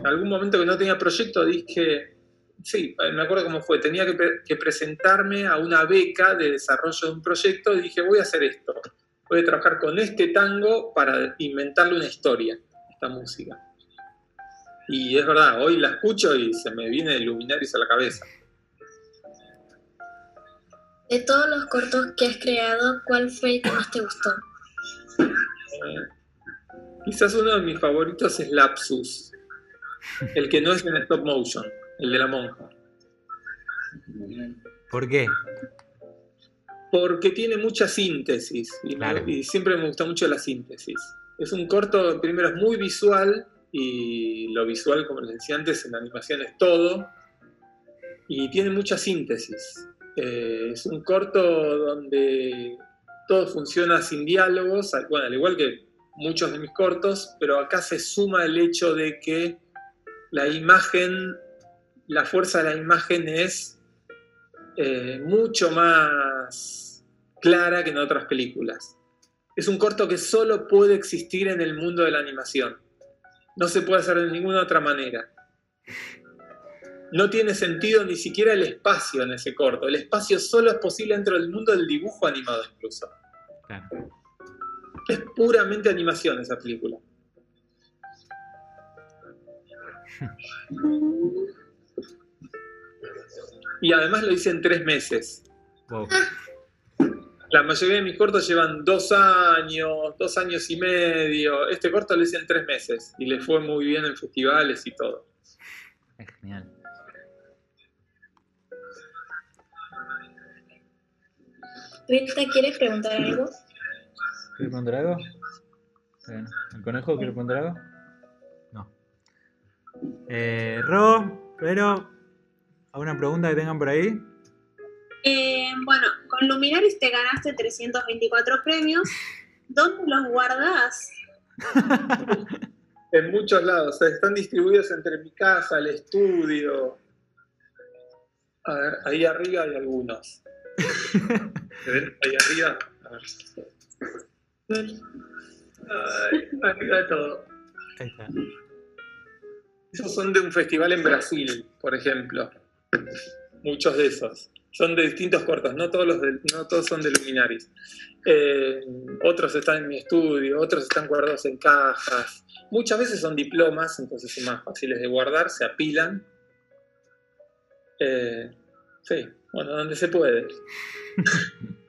en algún momento que no tenía proyecto dije, sí, me acuerdo cómo fue, tenía que presentarme a una beca de desarrollo de un proyecto y dije, voy a hacer esto. Voy a trabajar con este tango para inventarle una historia, esta música. Y es verdad, hoy la escucho y se me viene Luminaris a la cabeza. De todos los cortos que has creado, ¿cuál fue el que más te gustó? Eh, quizás uno de mis favoritos es Lapsus, el que no es en stop motion, el de la monja. ¿Por qué? Porque tiene mucha síntesis y, me- Claro. y siempre me gusta mucho la síntesis. Es un corto, primero es muy visual y lo visual, como les decía antes, en animación es todo y tiene mucha síntesis. Eh, es un corto donde todo funciona sin diálogos, bueno, al igual que muchos de mis cortos, pero acá se suma el hecho de que la imagen, la fuerza de la imagen es eh, mucho más clara que en otras películas. Es un corto que solo puede existir en el mundo de la animación. No se puede hacer de ninguna otra manera. No tiene sentido ni siquiera el espacio en ese corto. El espacio solo es posible dentro del mundo del dibujo animado incluso. Claro. Es puramente animación esa película. (laughs) Y además lo hice en tres meses. Wow. La mayoría de mis cortos llevan dos años, dos años y medio. Este corto lo hice en tres meses y le fue muy bien en festivales y todo. Es genial. Rita, ¿quieres preguntar algo? ¿Quiere preguntar algo? Bueno, ¿El conejo quiere preguntar algo? No. Eh, Ro, pero. ¿Alguna pregunta que tengan por ahí? Eh, bueno, con Luminaris te ganaste 324 premios. (laughs) ¿Dónde los guardás? (laughs) En muchos lados, o sea, están distribuidos entre mi casa, el estudio. A ver, ahí arriba hay algunos. ¿Se ven? Ahí arriba. A Ay, arriba todo. Ahí está. Esos son de un festival en Brasil, por ejemplo. Muchos de esos. Son de distintos cortos, no todos, los no todos son de Luminaris. Eh, otros están en mi estudio, otros están guardados en cajas. Muchas veces son diplomas, entonces son más fáciles de guardar, se apilan. Eh, sí, bueno, donde se puede. (laughs)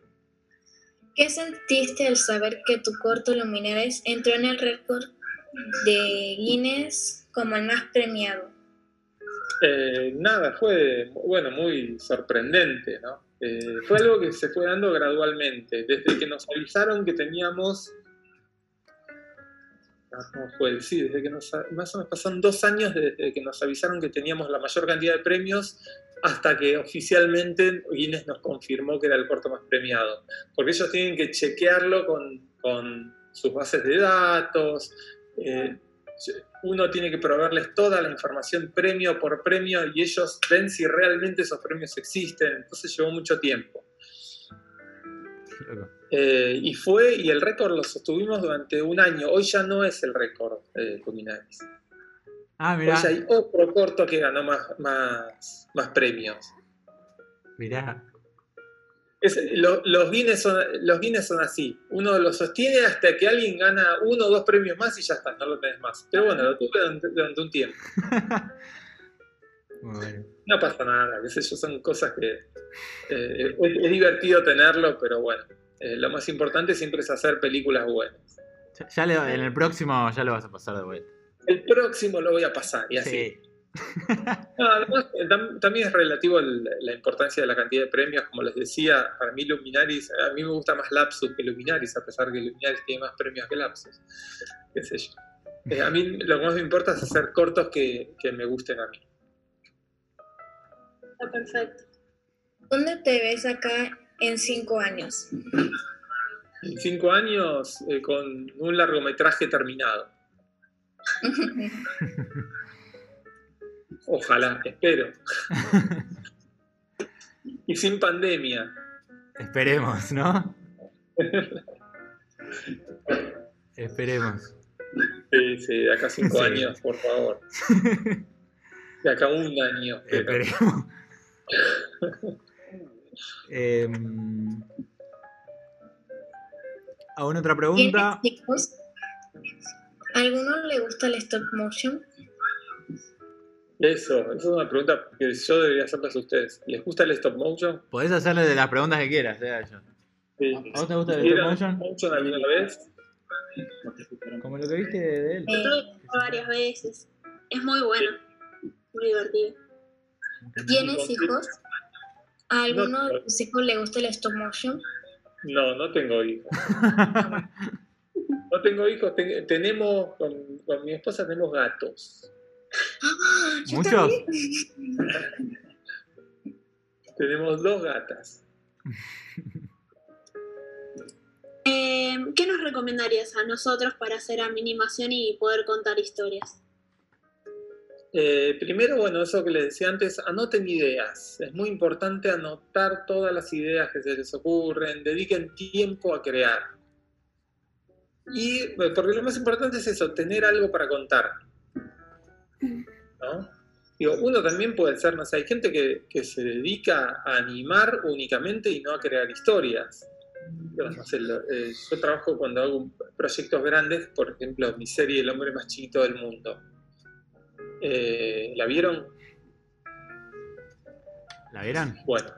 ¿Qué sentiste al saber que tu corto Luminares entró en el récord de Guinness como el más premiado? Eh, nada, fue bueno, muy sorprendente, ¿no? Eh, fue algo que se fue dando gradualmente, desde que nos avisaron que teníamos. Ah, ¿Cómo fue? Sí, desde que nos. Más o menos pasaron dos años desde que nos avisaron que teníamos la mayor cantidad de premios hasta que oficialmente Guinness nos confirmó que era el corto más premiado. Porque ellos tienen que chequearlo con, con sus bases de datos. eh, uno tiene que proveerles toda la información premio por premio y ellos ven si realmente esos premios existen. Entonces llevó mucho tiempo. Eh, y fue, y el récord lo sostuvimos durante un año. Hoy ya no es el récord Luminaris. Ah, Hoy mirá. ya hay otro corto que ganó más, más, más premios. Mirá. Es- lo- los, Guinness son, los Guinness son así. Uno lo sostiene hasta que alguien gana uno o dos premios más y ya está, no lo tenés más. Pero bueno, lo tuve durante, durante un tiempo. (laughs) Bueno. No pasa nada, qué sé yo, son cosas que eh, es, es divertido tenerlo, pero bueno, eh, lo más importante siempre es hacer películas buenas. Ya, ya le- en el próximo ya lo vas a pasar de vuelta. El próximo lo voy a pasar y así. Sí. (laughs) No, además, eh, tam- también es relativo el- la importancia de la cantidad de premios, como les decía, para mí Luminaris, a mí me gusta más Lapsus que Luminaris, a pesar que Luminaris tiene más premios que Lapsus, qué sé yo. Eh, a mí lo que más me importa es hacer cortos que, que me gusten a mí. Está perfecto. ¿Dónde te ves acá en cinco años? En cinco años, eh, con un largometraje terminado. (laughs) Ojalá, espero. (laughs) y sin pandemia. Esperemos, ¿no? Esperemos. Sí, sí, de acá cinco Sí. años, por favor. De acá un año. pero- Esperemos. (laughs) Em, ¿Alguna otra pregunta? ¿A alguno le gusta el stop motion? Eso, eso es una pregunta que yo debería hacerles a ustedes. ¿Les gusta el stop motion? Podés hacerle de las preguntas que quieras, eh. Sí. ¿A vos te gusta el stop ¿Vieron motion? stop motion alguna vez? Como lo que viste de él. Lo ver varias veces. Es muy bueno. Muy divertido. ¿Tienes hijos? ¿A alguno No. de tus hijos le gusta el stop motion? No, no tengo hijos. (laughs) No tengo hijos, ten- tenemos, con, con mi esposa tenemos gatos. (gasps) ¿Muchos? Tenemos dos gatas. (laughs) Eh, ¿Qué nos recomendarías a nosotros para hacer animación y poder contar historias? Eh, primero, bueno, eso que les decía antes, anoten ideas. Es muy importante anotar todas las ideas que se les ocurren, dediquen tiempo a crear. Y eh, porque lo más importante es eso, tener algo para contar. ¿No? Digo, uno también puede ser, no sé, hay gente que, que se dedica a animar únicamente y no a crear historias. Yo, no sé, lo- eh, yo trabajo cuando hago proyectos grandes, por ejemplo, mi serie El hombre más chiquito del mundo. Eh, ¿La vieron? ¿La vieron? Bueno.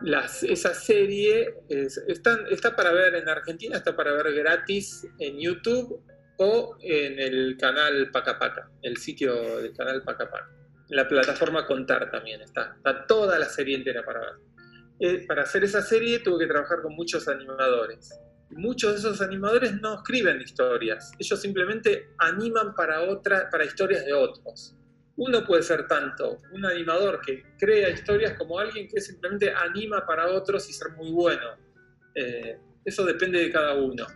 Las- esa serie es- están- está para ver en Argentina, está para ver gratis en YouTube o en el canal Paca Paca, el sitio del canal Paca Paca. En la plataforma Contar también está. Está toda la serie entera para ver. Eh, para hacer esa serie tuve que trabajar con muchos animadores. Muchos de esos animadores no escriben historias, ellos simplemente animan para, otra, para historias de otros uno puede ser tanto un animador que crea historias como alguien que simplemente anima para otros y ser muy bueno. Eh, eso depende de cada uno.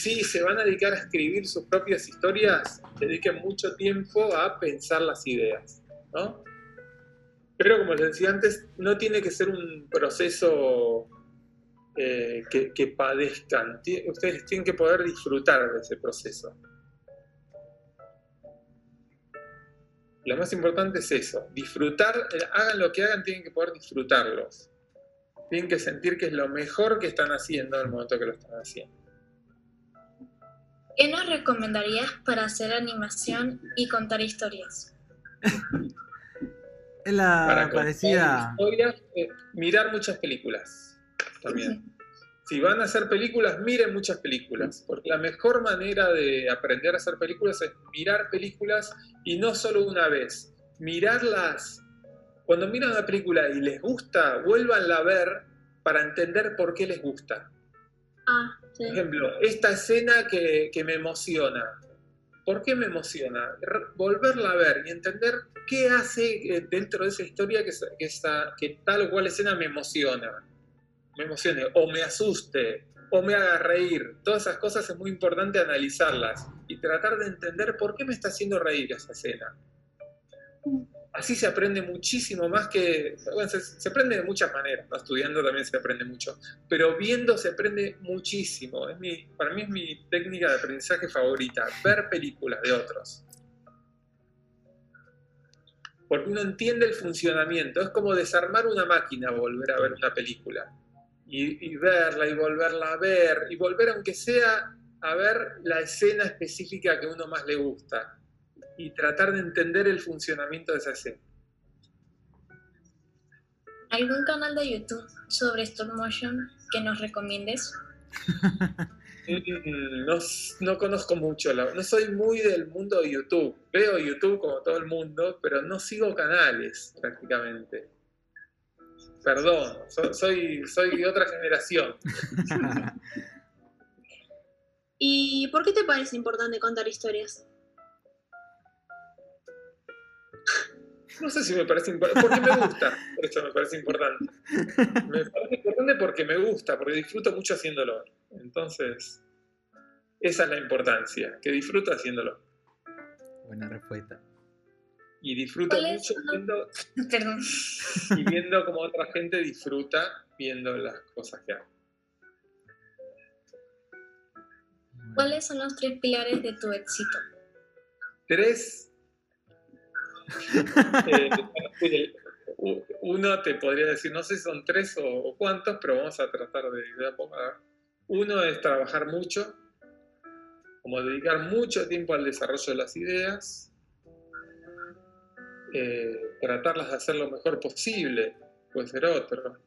Si se van a dedicar a escribir sus propias historias, dediquen mucho tiempo a pensar las ideas. ¿no? Pero como les decía antes, no tiene que ser un proceso eh, que, padezcan. Ustedes tienen que poder disfrutar de ese proceso. Lo más importante es eso, disfrutar, eh, hagan lo que hagan, tienen que poder disfrutarlos. Tienen que sentir que es lo mejor que están haciendo en el momento que lo están haciendo. ¿Qué nos recomendarías para hacer animación y contar historias? Es la Para contar parecida. historias, eh, mirar muchas películas también. Si van a hacer películas, miren muchas películas, porque la mejor manera de aprender a hacer películas es mirar películas y no solo una vez, mirarlas. Cuando miran una película y les gusta, vuélvanla a ver para entender por qué les gusta. Ah, sí. Por ejemplo, esta escena que, que me emociona. ¿Por qué me emociona? Volverla a ver y entender qué hace eh, dentro de esa historia que, que, esa- que tal o cual escena me emociona. Me emocione, o me asuste, o me haga reír. Todas esas cosas es muy importante analizarlas y tratar de entender por qué me está haciendo reír esa escena. Así se aprende muchísimo más que. Se, aprende de muchas maneras, estudiando también se aprende mucho pero viendo se aprende muchísimo. Es mi, para mí es mi técnica de aprendizaje favorita, ver películas de otros. Porque uno entiende el funcionamiento, es como desarmar una máquina, volver a ver una película. Y, y verla y volverla a ver, y volver aunque sea a ver la escena específica que uno más le gusta. Y tratar de entender el funcionamiento de esa escena. ¿Algún canal de YouTube sobre stop motion que nos recomiendes? Mm, (laughs) No, no conozco mucho, la- no soy muy del mundo de YouTube. Veo YouTube como todo el mundo, pero no sigo canales prácticamente. Perdón, so- soy, soy de otra generación. (laughs) ¿Y por qué te parece importante contar historias? No sé si me parece importante, porque me gusta, por eso me parece importante. Me parece importante porque me gusta, porque disfruto mucho haciéndolo. Entonces, esa es la importancia, que disfruto haciéndolo. Buena respuesta. Y disfruto ¿Cuáles mucho viendo Perdón. y viendo cómo otra gente disfruta viendo las cosas que hago. ¿Cuáles son los tres pilares de tu éxito? Tres. (laughs) eh, u- uno te podría decir, no sé si son tres o, o cuántos, pero vamos a tratar de, de. Uno es trabajar mucho, como dedicar mucho tiempo al desarrollo de las ideas, eh, tratarlas de hacer lo mejor posible, puede ser otro.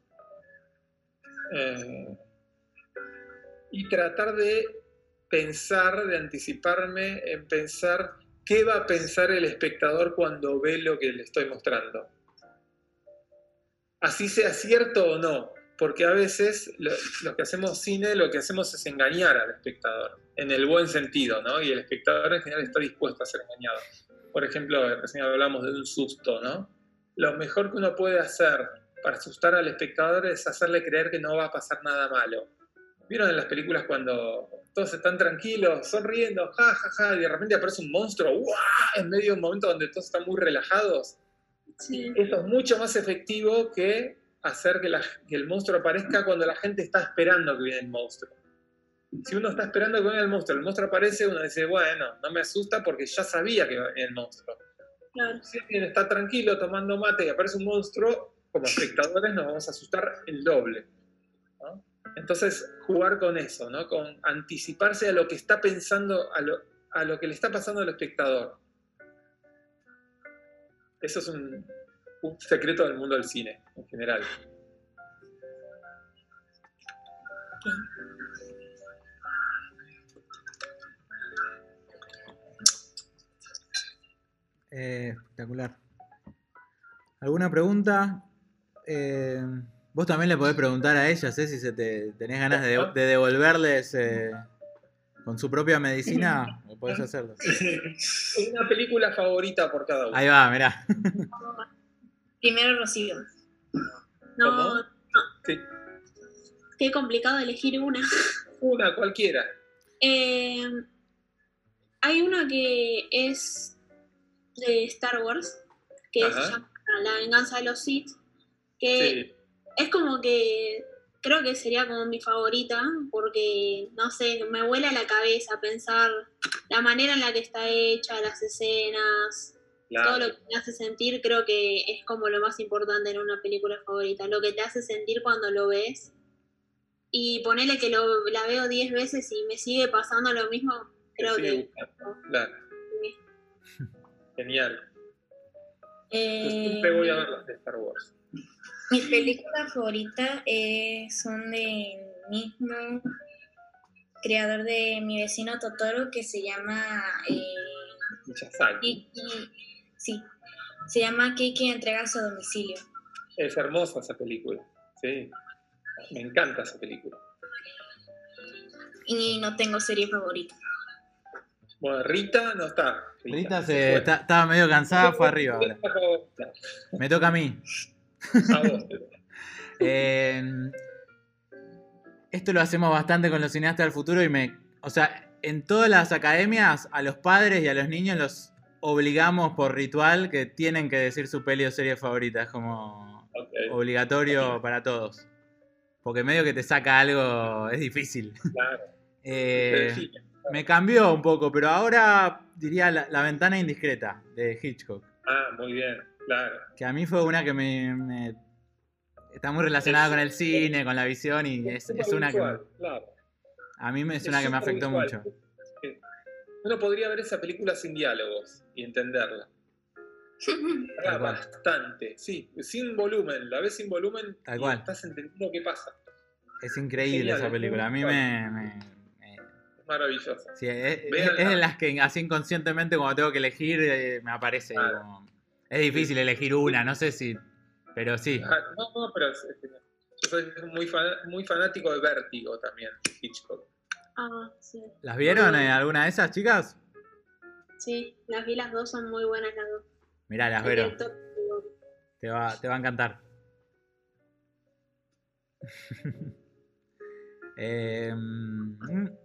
Eh, y tratar de pensar, de anticiparme en pensar qué va a pensar el espectador cuando ve lo que le estoy mostrando. Así sea cierto o no, porque a veces lo- que hacemos cine lo que hacemos es engañar al espectador, en el buen sentido, ¿no? Y el espectador en general está dispuesto a ser engañado. Por ejemplo, recién hablamos de un susto, ¿no? Lo mejor que uno puede hacer para asustar al espectador es hacerle creer que no va a pasar nada malo. ¿Vieron en las películas cuando todos están tranquilos, sonriendo, ja, ja, ja, y de repente aparece un monstruo, ¡guau! en medio de un momento donde todos están muy relajados? Sí. Eso es mucho más efectivo que hacer que, la- que el monstruo aparezca cuando la gente está esperando que viene el monstruo. Si uno está esperando que venga el monstruo, el monstruo aparece, uno dice, bueno, no me asusta porque ya sabía que venía el monstruo. Claro. Si alguien está tranquilo tomando mate y aparece un monstruo, como espectadores nos vamos a asustar el doble. Entonces, jugar con eso, ¿no? con anticiparse a lo que está pensando, a lo, a lo que le está pasando al espectador. Eso es un, un secreto del mundo del cine, en general. Eh, espectacular. ¿Alguna pregunta? Eh, vos también le podés preguntar a ellas, ¿eh? Si se te, tenés ganas de, de devolverles eh, con su propia medicina, (laughs) podés hacerlo. Una película favorita por cada uno. Ahí va, mirá. (laughs) Primero Rocío. No, ¿Cómo? no, Sí, qué complicado elegir una. una, cualquiera. Eh, hay una que es de Star Wars, que Ajá. se llama La venganza de los Sith, que Sí. Es como que creo que sería como mi favorita, porque, no sé, me vuela la cabeza pensar la manera en la que está hecha, las escenas, Claro. todo lo que te hace sentir, creo que es como lo más importante en una película favorita, lo que te hace sentir cuando lo ves. Y ponele que lo, la veo 10 veces y me sigue pasando lo mismo, creo que... Claro. Genial. Yo Eh, siempre voy a ver las de Star Wars. Mis películas favoritas eh, son del mismo creador de Mi vecino Totoro que se llama eh. Kiki, sí, se llama Kiki entrega a su domicilio. Es hermosa esa película. Sí. Me encanta esa película. Y no tengo serie favorita. Bueno, Rita no está. Rita se se, fue. está- estaba medio cansada, fue arriba (laughs) ahora. Me toca a mí. (laughs) Eh, esto lo hacemos bastante con los cineastas del futuro y me. O sea, en todas las academias, a los padres y a los niños los obligamos por ritual que tienen que decir su peli o serie favorita. Es como obligatorio para todos. Porque medio que te saca algo, es difícil. claro. Eh, Sí, me cambió un poco, pero ahora diría la, La ventana indiscreta de Hitchcock. Ah, muy bien, claro. Que a mí fue una que me, me- está muy relacionada Es- con el cine, con la visión y es, es una que claro. a mí me, es una que me afectó mucho. Uno podría ver esa película sin diálogos y entenderla. Cual. bastante, sí, sin volumen, la ves sin volumen Tal y cual. estás entendiendo qué pasa. Es increíble Genial, esa es película. A mí me, me- me- Es maravillosa. sí, es, de las que así inconscientemente cuando tengo que elegir eh, me aparece. Claro. como- es difícil elegir una, no sé si, pero sí. Ah, no, no, pero es- es genial. yo soy muy, fan- muy fanático de Vértigo también, Hitchcock. Ah, sí. ¿Las vieron eh, alguna de esas chicas? Sí, las vi las dos, son muy buenas las dos. Mirá, las digo, Te va, te va a encantar. (laughs) Eh, Bueno,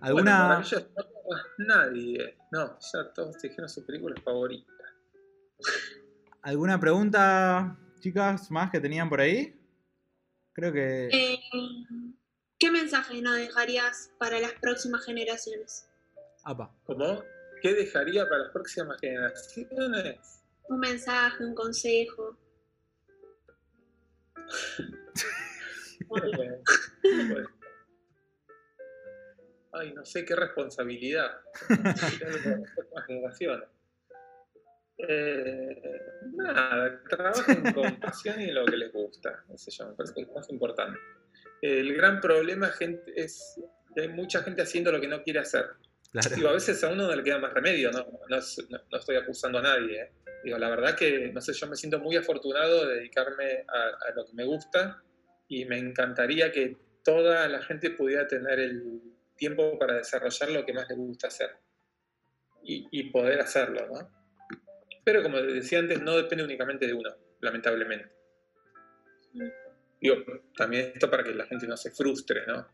¿Alguna, maravilloso. No tengo más nadie. No, ya todos dijeron su película favorita. ¿Alguna pregunta, chicas, más que tenían por ahí? Creo que... Eh, ¿Qué mensaje nos dejarías para las próximas generaciones? Apa. ¿Cómo? ¿Qué dejaría para las próximas generaciones? Un mensaje, un consejo. Bueno, bueno. Ay, no sé qué responsabilidad. (laughs) Las generaciones. Eh, nada, trabajen con (laughs) pasión y lo que les gusta. No sé yo, me parece que es lo más importante. El gran problema gente, es que hay mucha gente haciendo lo que no quiere hacer. Claro. Digo, a veces a uno no le queda más remedio, no, no, es- no- no estoy acusando a nadie. ¿eh? Digo, la verdad que, no sé, yo me siento muy afortunado de dedicarme a, a lo que me gusta y me encantaría que toda la gente pudiera tener el tiempo para desarrollar lo que más le gusta hacer y, y poder hacerlo, ¿no? Pero como decía antes, no depende únicamente de uno, lamentablemente. Digo, también esto para que la gente no se frustre, ¿no?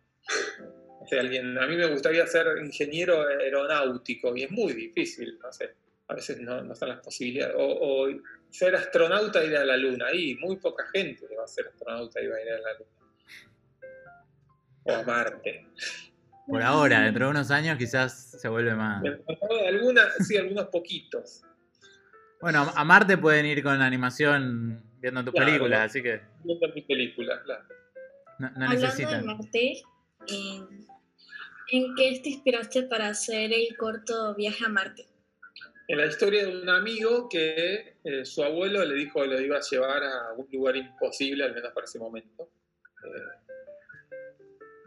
O sea, alguien, a mí me gustaría ser ingeniero aeronáutico y es muy difícil, no sé, a veces no, no están las posibilidades. O, o ser astronauta e ir a la luna, y muy poca gente va a ser astronauta y va a ir a la luna. O a Marte. Por ahora, dentro de unos años quizás se vuelve más... Algunas, sí, algunos poquitos. Bueno, a Marte pueden ir con animación viendo tus Claro. películas, así que Viendo mi película, claro. no, no Hablando de. Marte, eh, ¿en qué te inspiraste para hacer el corto Viaje a Marte? En la historia de un amigo que eh, su abuelo le dijo que lo iba a llevar a un lugar imposible, al menos para ese momento. Eh,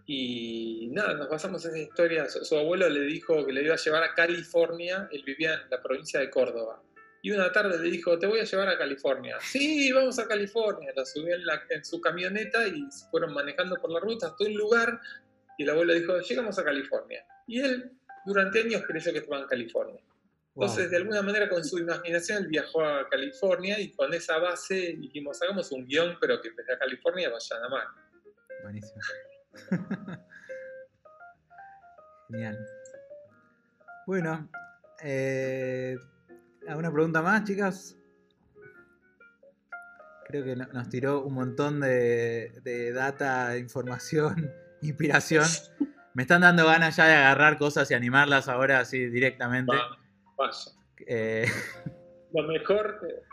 y nada, nos basamos en esa historia. Su, su abuelo le dijo que le iba a llevar a California, él vivía en la provincia de Córdoba. Y una tarde le dijo, te voy a llevar a California. Sí, vamos a California. Lo subió en, la- en su camioneta y se fueron manejando por la ruta hasta un lugar. Y el abuelo dijo, llegamos a California. Y él durante años creyó que estaba en California. Wow, Entonces, de alguna manera, con su imaginación, él viajó a California y con esa base dijimos, hagamos un guion, pero que en vez de a California vayan a Mar. buenísimo. (laughs) Genial. Bueno, eh, ¿alguna pregunta más, chicas? Creo que no- nos tiró un montón de, de data, información, (laughs) inspiración. Me están dando ganas ya de agarrar cosas y animarlas ahora así directamente. Vaya. Eh, Lo mejor, eh,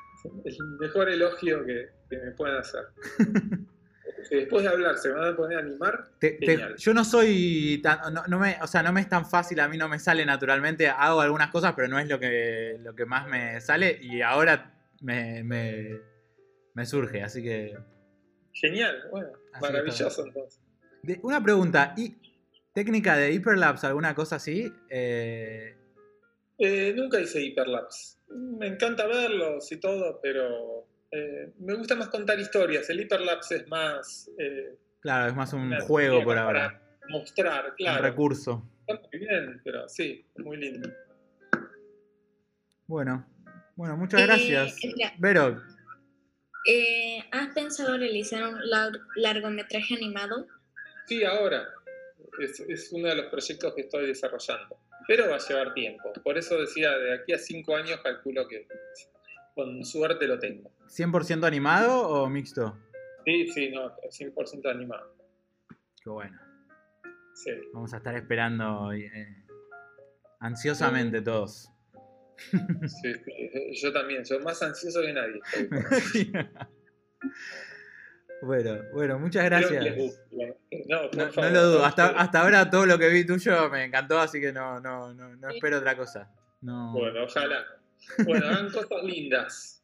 el mejor elogio que, que me pueden hacer. (laughs) Si después de hablar se van a poner a animar, te- yo no soy tan, no, no me, o sea, no me es tan fácil, a mí no me sale naturalmente, hago algunas cosas, pero no es lo que, lo que más me sale y ahora me, me, me surge, así que... genial, bueno, Así maravilloso entonces. De- una pregunta, ¿y técnica de hiperlapse, alguna cosa así? Eh, Eh, nunca hice hiperlapse. Me encanta verlos y todo, pero eh, me gusta más contar historias. El hiperlapse es más eh, claro, es más un juego por ahora, para mostrar, un claro. recurso. Está muy bien, pero sí, es muy lindo. Bueno, bueno, muchas Eh, gracias. Vero, Eh, ¿Has pensado realizar un lar- largometraje animado? Sí, ahora. Es, es uno de los proyectos que estoy desarrollando. Pero va a llevar tiempo. Por eso decía, de aquí a cinco años calculo que con suerte lo tengo. ¿100% animado o mixto? Sí, sí, no, 100% animado. Qué bueno. Sí. Vamos a estar esperando eh, ansiosamente todos. Sí, yo también, soy más ansioso que nadie. (laughs) bueno, bueno, muchas que gracias. No, No, lo dudo. Hasta, hasta ahora todo lo que vi tuyo me encantó, así que no, no, no, no espero otra cosa. No, Bueno, ojalá. Bueno, hagan cosas lindas.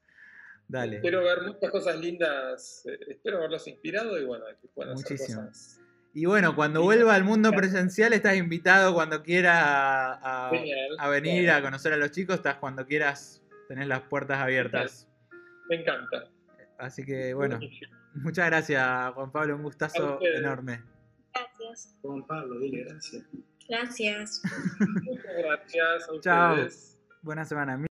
Dale. Espero ver muchas cosas lindas. eh, espero verlos inspirados y bueno, que puedan hacer Muchísimo. cosas. Y bueno, cuando vuelva al mundo presencial, estás invitado cuando quieras a, venir a conocer a los chicos. Estás cuando quieras, tenés las puertas abiertas. Me encanta. Así que bueno, muchas gracias, Juan Pablo. Un gustazo enorme. Gracias. Juan Pablo, dile gracias. Gracias. Muchas gracias a Chao. ustedes. Buena semana.